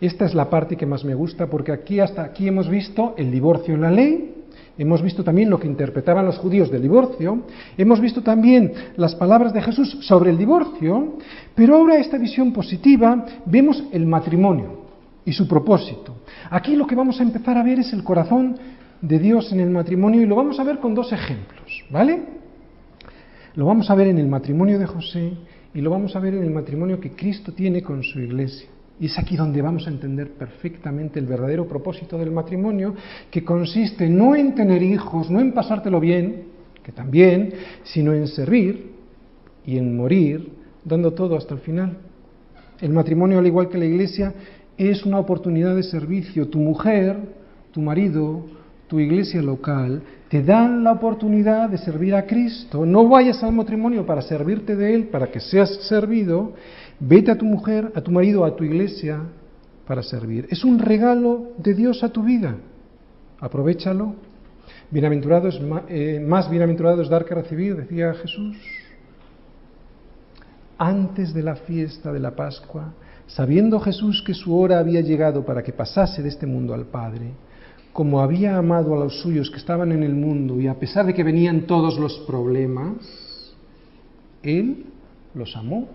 Esta es la parte que más me gusta porque aquí hasta aquí hemos visto el divorcio en la ley, hemos visto también lo que interpretaban los judíos del divorcio, hemos visto también las palabras de Jesús sobre el divorcio, pero ahora esta visión positiva vemos el matrimonio y su propósito. Aquí lo que vamos a empezar a ver es el corazón de Dios en el matrimonio y lo vamos a ver con dos ejemplos, ¿vale? Lo vamos a ver en el matrimonio de José y lo vamos a ver en el matrimonio que Cristo tiene con su iglesia. Y es aquí donde vamos a entender perfectamente el verdadero propósito del matrimonio, que consiste no en tener hijos, no en pasártelo bien, que también, sino en servir y en morir, dando todo hasta el final. El matrimonio, al igual que la iglesia, es una oportunidad de servicio. Tu mujer, tu marido, tu iglesia local, te dan la oportunidad de servir a Cristo. No vayas al matrimonio para servirte de Él, para que seas servido. Vete a tu mujer, a tu marido, a tu iglesia para servir. Es un regalo de Dios a tu vida. Aprovechalo. Bienaventurado es eh, más bienaventurado es dar que recibir, decía Jesús. Antes de la fiesta de la Pascua, sabiendo Jesús que su hora había llegado para que pasase de este mundo al Padre, como había amado a los suyos que estaban en el mundo y a pesar de que venían todos los problemas, Él los amó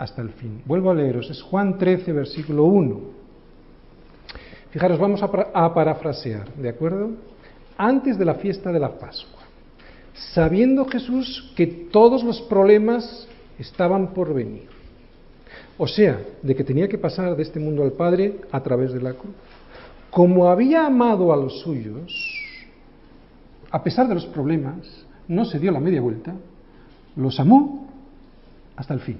hasta el fin. Vuelvo a leeros, es Juan 13, versículo 1. Fijaros, vamos a, a parafrasear, ¿de acuerdo? Antes de la fiesta de la Pascua, sabiendo Jesús que todos los problemas estaban por venir, o sea, de que tenía que pasar de este mundo al Padre a través de la cruz como había amado a los suyos, a pesar de los problemas, no se dio la media vuelta, los amó hasta el fin.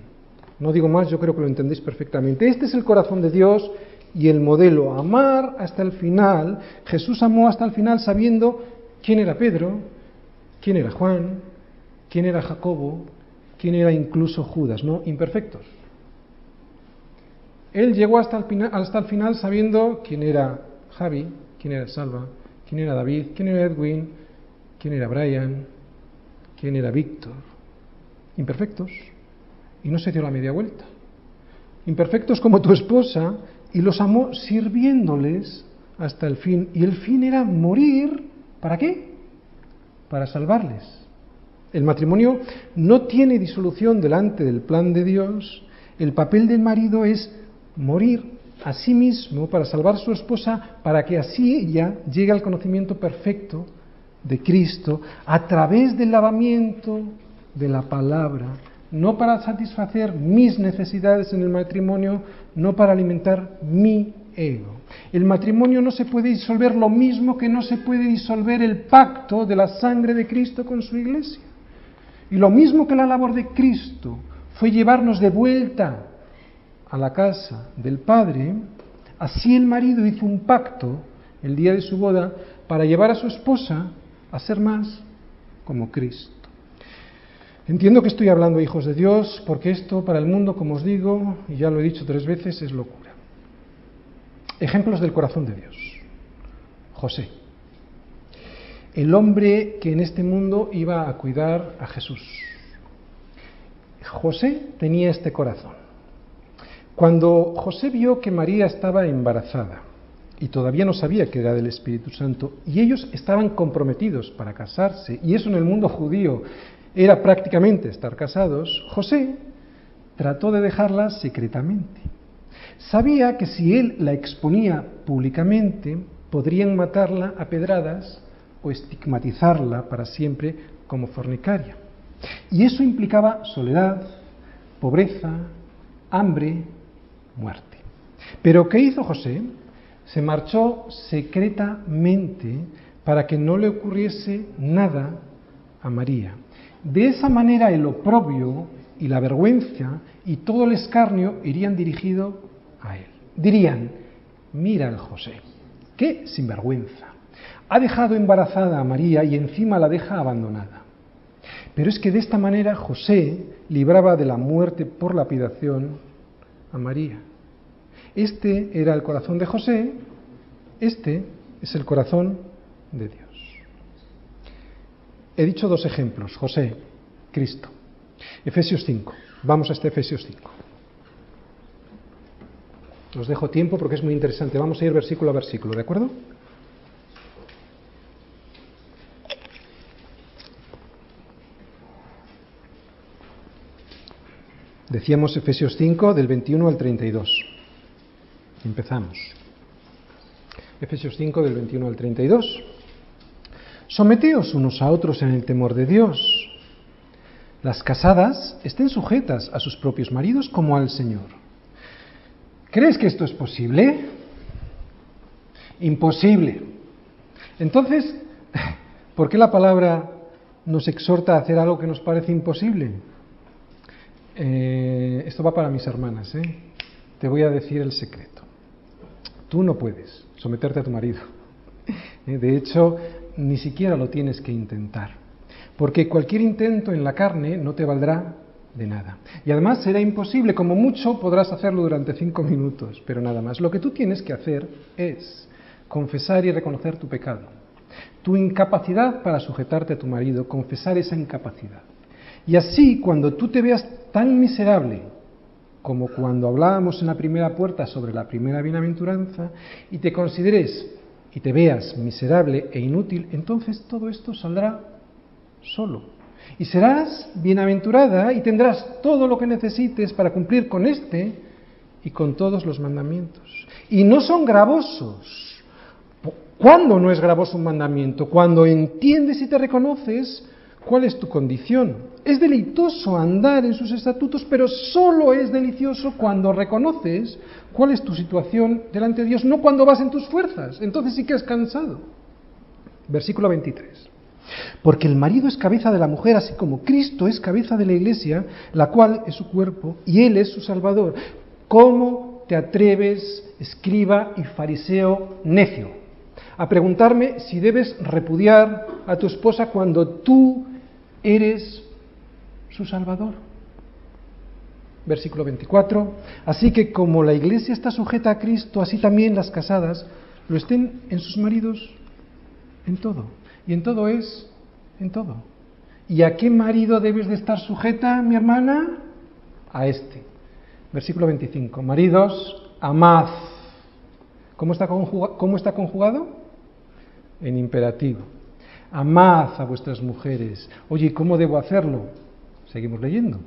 No digo más, yo creo que lo entendéis perfectamente. Este es el corazón de Dios y el modelo, amar hasta el final. Jesús amó hasta el final sabiendo quién era Pedro, quién era Juan, quién era Jacobo, quién era incluso Judas, ¿no? Imperfectos. Él llegó hasta el, final, hasta el final sabiendo quién era Javi, quién era Salva, quién era David, quién era Edwin, quién era Brian, quién era Víctor. Imperfectos. Y no se dio la media vuelta. Imperfectos como tu esposa y los amó sirviéndoles hasta el fin. Y el fin era morir. ¿Para qué? Para salvarles. El matrimonio no tiene disolución delante del plan de Dios. El papel del marido es morir a sí mismo para salvar a su esposa, para que así ella llegue al conocimiento perfecto de Cristo a través del lavamiento de la palabra, no para satisfacer mis necesidades en el matrimonio, no para alimentar mi ego. El matrimonio no se puede disolver lo mismo que no se puede disolver el pacto de la sangre de Cristo con su iglesia. Y lo mismo que la labor de Cristo fue llevarnos de vuelta a la casa del padre, así el marido hizo un pacto el día de su boda para llevar a su esposa a ser más como Cristo. Entiendo que estoy hablando, hijos de Dios, porque esto para el mundo, como os digo, y ya lo he dicho tres veces, es locura. Ejemplos del corazón de Dios. José, el hombre que en este mundo iba a cuidar a Jesús. José tenía este corazón. Cuando José vio que María estaba embarazada y todavía no sabía que era del Espíritu Santo, y ellos estaban comprometidos para casarse, y eso en el mundo judío era prácticamente estar casados, José trató de dejarla secretamente. Sabía que si él la exponía públicamente, podrían matarla a pedradas o estigmatizarla para siempre como fornicaria. Y eso implicaba soledad, pobreza, hambre, muerte. Pero ¿qué hizo José? Se marchó secretamente para que no le ocurriese nada a María. De esa manera el oprobio y la vergüenza y todo el escarnio irían dirigido a él. Dirían, mira al José, qué sinvergüenza. Ha dejado embarazada a María y encima la deja abandonada. Pero es que de esta manera José libraba de la muerte por lapidación a María. Este era el corazón de José, este es el corazón de Dios. He dicho dos ejemplos, José, Cristo. Efesios 5. Vamos a este Efesios 5. Os dejo tiempo porque es muy interesante. Vamos a ir versículo a versículo, ¿de acuerdo? Decíamos Efesios 5 del 21 al 32. Empezamos. Efesios 5 del 21 al 32. Someteos unos a otros en el temor de Dios. Las casadas estén sujetas a sus propios maridos como al Señor. ¿Crees que esto es posible? Imposible. Entonces, ¿por qué la palabra nos exhorta a hacer algo que nos parece imposible? Eh, esto va para mis hermanas, ¿eh? Te voy a decir el secreto. Tú no puedes someterte a tu marido. ¿eh? De hecho, ni siquiera lo tienes que intentar. Porque cualquier intento en la carne no te valdrá de nada. Y además será imposible, como mucho podrás hacerlo durante cinco minutos, pero nada más. Lo que tú tienes que hacer es confesar y reconocer tu pecado, tu incapacidad para sujetarte a tu marido, confesar esa incapacidad. Y así, cuando tú te veas tan miserable como cuando hablábamos en la primera puerta sobre la primera bienaventuranza, y te consideres y te veas miserable e inútil, entonces todo esto saldrá solo. Y serás bienaventurada y tendrás todo lo que necesites para cumplir con este y con todos los mandamientos. Y no son gravosos. ¿Cuándo no es gravoso un mandamiento? Cuando entiendes y te reconoces cuál es tu condición. Es deleitoso andar en sus estatutos, pero solo es delicioso cuando reconoces cuál es tu situación delante de Dios, no cuando vas en tus fuerzas. Entonces sí que has cansado. Versículo 23. Porque el marido es cabeza de la mujer, así como Cristo es cabeza de la iglesia, la cual es su cuerpo, y Él es su Salvador. ¿Cómo te atreves, escriba y fariseo necio, a preguntarme si debes repudiar a tu esposa cuando tú eres su Salvador. Versículo 24. Así que como la iglesia está sujeta a Cristo, así también las casadas lo estén en sus maridos en todo. Y en todo es, en todo. ¿Y a qué marido debes de estar sujeta, mi hermana? A este. Versículo 25. Maridos, amad. ¿Cómo está, ¿Cómo está conjugado? En imperativo. Amad a vuestras mujeres. Oye, ¿cómo debo hacerlo? Seguimos leyendo.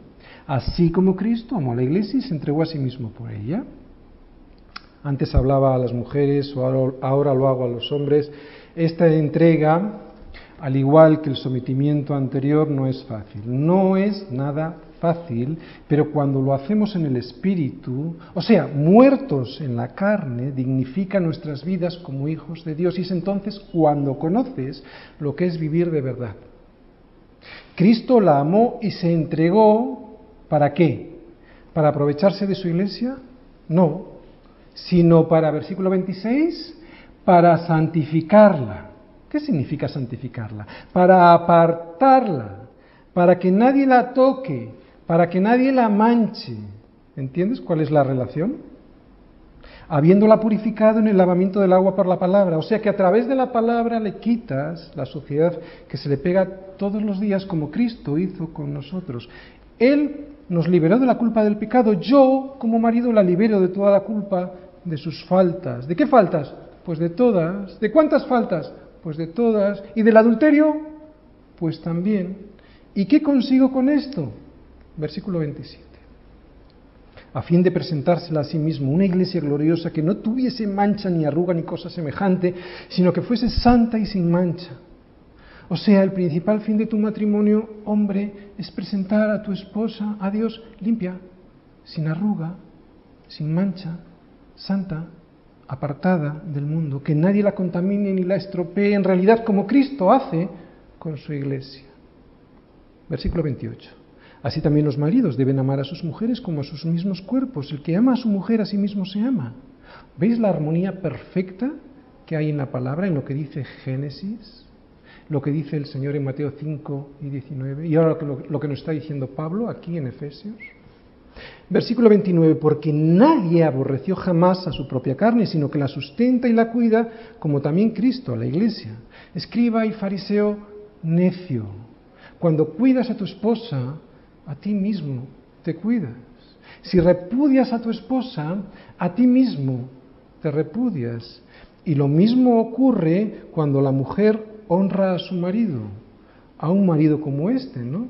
Así como Cristo amó a la iglesia y se entregó a sí mismo por ella. Antes hablaba a las mujeres o ahora lo hago a los hombres. Esta entrega, al igual que el sometimiento anterior, no es fácil. No es nada fácil, pero cuando lo hacemos en el espíritu, o sea, muertos en la carne, dignifica nuestras vidas como hijos de Dios y es entonces cuando conoces lo que es vivir de verdad. Cristo la amó y se entregó ¿para qué? ¿Para aprovecharse de su iglesia? No, sino para, versículo 26, para santificarla. ¿Qué significa santificarla? Para apartarla, para que nadie la toque, para que nadie la manche. ¿Entiendes cuál es la relación? Habiéndola purificado en el lavamiento del agua por la palabra. O sea que a través de la palabra le quitas la suciedad que se le pega todos los días como Cristo hizo con nosotros. Él nos liberó de la culpa del pecado. Yo, como marido, la libero de toda la culpa de sus faltas. ¿De qué faltas? Pues de todas. ¿De cuántas faltas? Pues de todas. ¿Y del adulterio? Pues también. ¿Y qué consigo con esto? Versículo 27. A fin de presentársela a sí mismo una iglesia gloriosa que no tuviese mancha ni arruga ni cosa semejante, sino que fuese santa y sin mancha. O sea, el principal fin de tu matrimonio, hombre, es presentar a tu esposa a Dios limpia, sin arruga, sin mancha, santa, apartada del mundo, que nadie la contamine ni la estropee, en realidad como Cristo hace con su iglesia. Versículo 28. Así también los maridos deben amar a sus mujeres como a sus mismos cuerpos. El que ama a su mujer a sí mismo se ama. ¿Veis la armonía perfecta que hay en la palabra, en lo que dice Génesis? Lo que dice el Señor en Mateo 5 y 19. Y ahora lo, que nos está diciendo Pablo aquí en Efesios. Versículo 29, porque nadie aborreció jamás a su propia carne, sino que la sustenta y la cuida, como también Cristo a la iglesia. Escriba y fariseo necio. Cuando cuidas a tu esposa, a ti mismo te cuidas. Si repudias a tu esposa, a ti mismo te repudias. Y lo mismo ocurre cuando la mujer honra a su marido, a un marido como este, ¿no?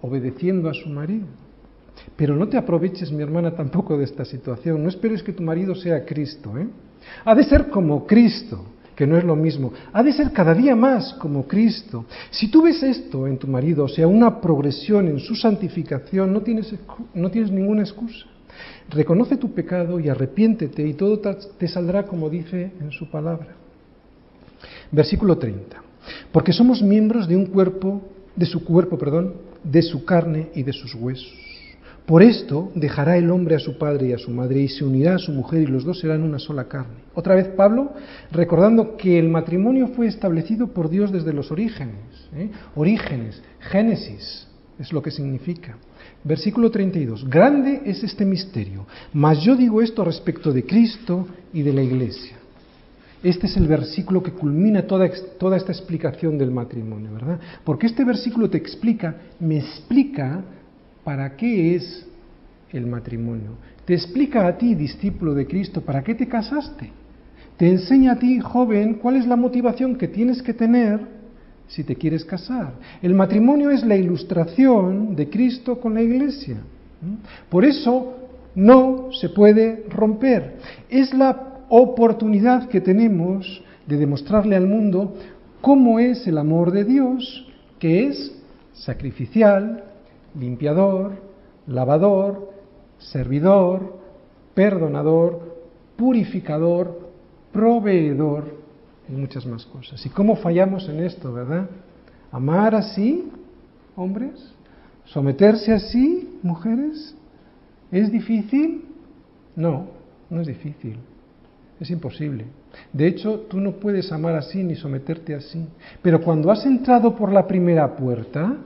Obedeciendo a su marido. Pero no te aproveches, mi hermana, tampoco de esta situación. No esperes que tu marido sea Cristo, ¿eh? Ha de ser como Cristo que no es lo mismo. Ha de ser cada día más como Cristo. Si tú ves esto en tu marido, o sea, una progresión en su santificación, no tienes, no tienes ninguna excusa. Reconoce tu pecado y arrepiéntete y todo te saldrá como dice en su palabra. Versículo 30. Porque somos miembros de un cuerpo, de su cuerpo, perdón, de su carne y de sus huesos. Por esto dejará el hombre a su padre y a su madre y se unirá a su mujer y los dos serán una sola carne. Otra vez Pablo recordando que el matrimonio fue establecido por Dios desde los orígenes. ¿eh? Orígenes, Génesis, es lo que significa. Versículo 32. Grande es este misterio, mas yo digo esto respecto de Cristo y de la iglesia. Este es el versículo que culmina toda, toda esta explicación del matrimonio, ¿verdad? Porque este versículo te explica, me explica para qué es el matrimonio. Te explica a ti, discípulo de Cristo, para qué te casaste. Te enseña a ti, joven, cuál es la motivación que tienes que tener si te quieres casar. El matrimonio es la ilustración de Cristo con la iglesia. Por eso no se puede romper. Es la oportunidad que tenemos de demostrarle al mundo cómo es el amor de Dios, que es sacrificial, limpiador, lavador, servidor, perdonador, purificador, proveedor y muchas más cosas. ¿Y cómo fallamos en esto, verdad? Amar así, hombres, someterse así, mujeres, ¿es difícil? No, no es difícil. Es imposible. De hecho, tú no puedes amar así ni someterte así. Pero cuando has entrado por la primera puerta,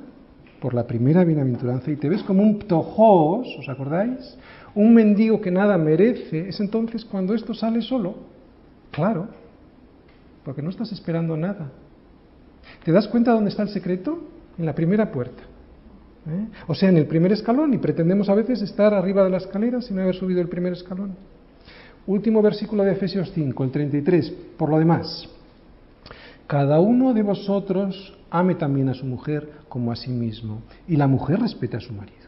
por la primera bienaventuranza y te ves como un ptojos, ¿os acordáis? Un mendigo que nada merece, es entonces cuando esto sale solo. Claro, porque no estás esperando nada. ¿Te das cuenta dónde está el secreto? En la primera puerta. ¿eh? O sea, en el primer escalón, y pretendemos a veces estar arriba de la escalera sin haber subido el primer escalón. Último versículo de Efesios 5, el 33. Por lo demás, cada uno de vosotros ame también a su mujer como a sí mismo, y la mujer respete a su marido.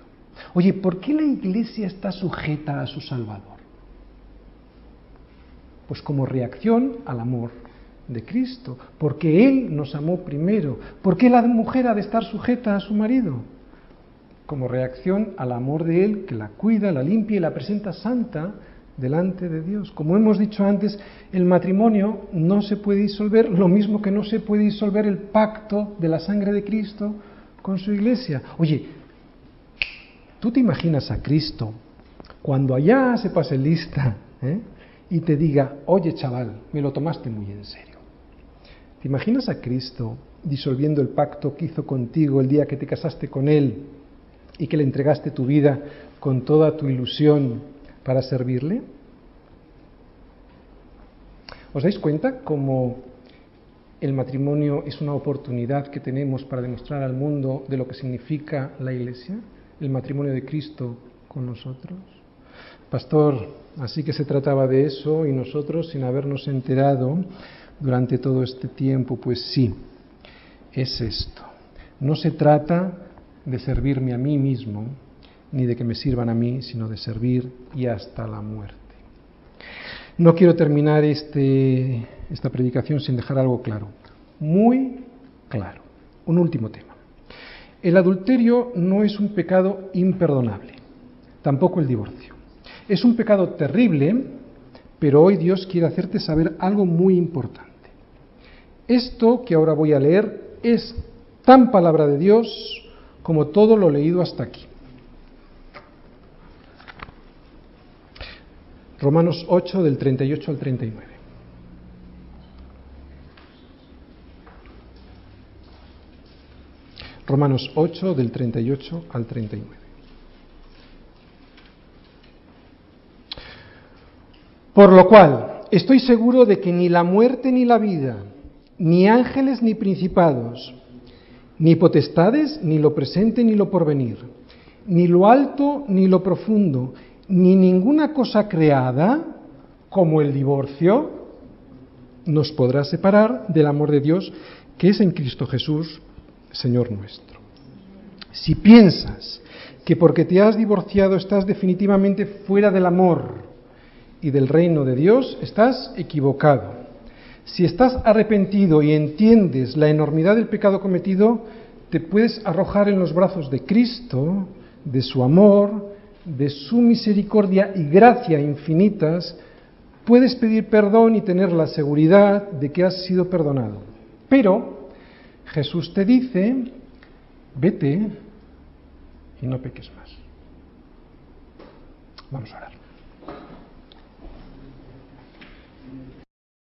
Oye, ¿por qué la iglesia está sujeta a su Salvador? Pues como reacción al amor de Cristo, porque Él nos amó primero. ¿Por qué la mujer ha de estar sujeta a su marido? Como reacción al amor de Él, que la cuida, la limpia y la presenta santa delante de Dios. Como hemos dicho antes, el matrimonio no se puede disolver, lo mismo que no se puede disolver el pacto de la sangre de Cristo con su iglesia. Oye, ¿tú te imaginas a Cristo cuando allá se pase lista ¿eh? y te diga, oye chaval, me lo tomaste muy en serio? ¿Te imaginas a Cristo disolviendo el pacto que hizo contigo el día que te casaste con Él y que le entregaste tu vida con toda tu ilusión para servirle? ¿Os dais cuenta cómo el matrimonio es una oportunidad que tenemos para demostrar al mundo de lo que significa la Iglesia, el matrimonio de Cristo con nosotros? Pastor, así que se trataba de eso y nosotros, sin habernos enterado durante todo este tiempo, pues sí, es esto. No se trata de servirme a mí mismo, ni de que me sirvan a mí, sino de servir y hasta la muerte. No quiero terminar este, esta predicación sin dejar algo claro, muy claro. Un último tema. El adulterio no es un pecado imperdonable, tampoco el divorcio. Es un pecado terrible, pero hoy Dios quiere hacerte saber algo muy importante. Esto que ahora voy a leer es tan palabra de Dios como todo lo leído hasta aquí. Romanos 8 del 38 al 39. Romanos 8 del 38 al 39. Por lo cual, estoy seguro de que ni la muerte ni la vida, ni ángeles ni principados, ni potestades, ni lo presente ni lo porvenir, ni lo alto ni lo profundo, ni ninguna cosa creada, como el divorcio, nos podrá separar del amor de Dios que es en Cristo Jesús, Señor nuestro. Si piensas que porque te has divorciado estás definitivamente fuera del amor y del reino de Dios, estás equivocado. Si estás arrepentido y entiendes la enormidad del pecado cometido, te puedes arrojar en los brazos de Cristo, de su amor, de su misericordia y gracia infinitas, puedes pedir perdón y tener la seguridad de que has sido perdonado. Pero Jesús te dice, vete y no peques más. Vamos a orar.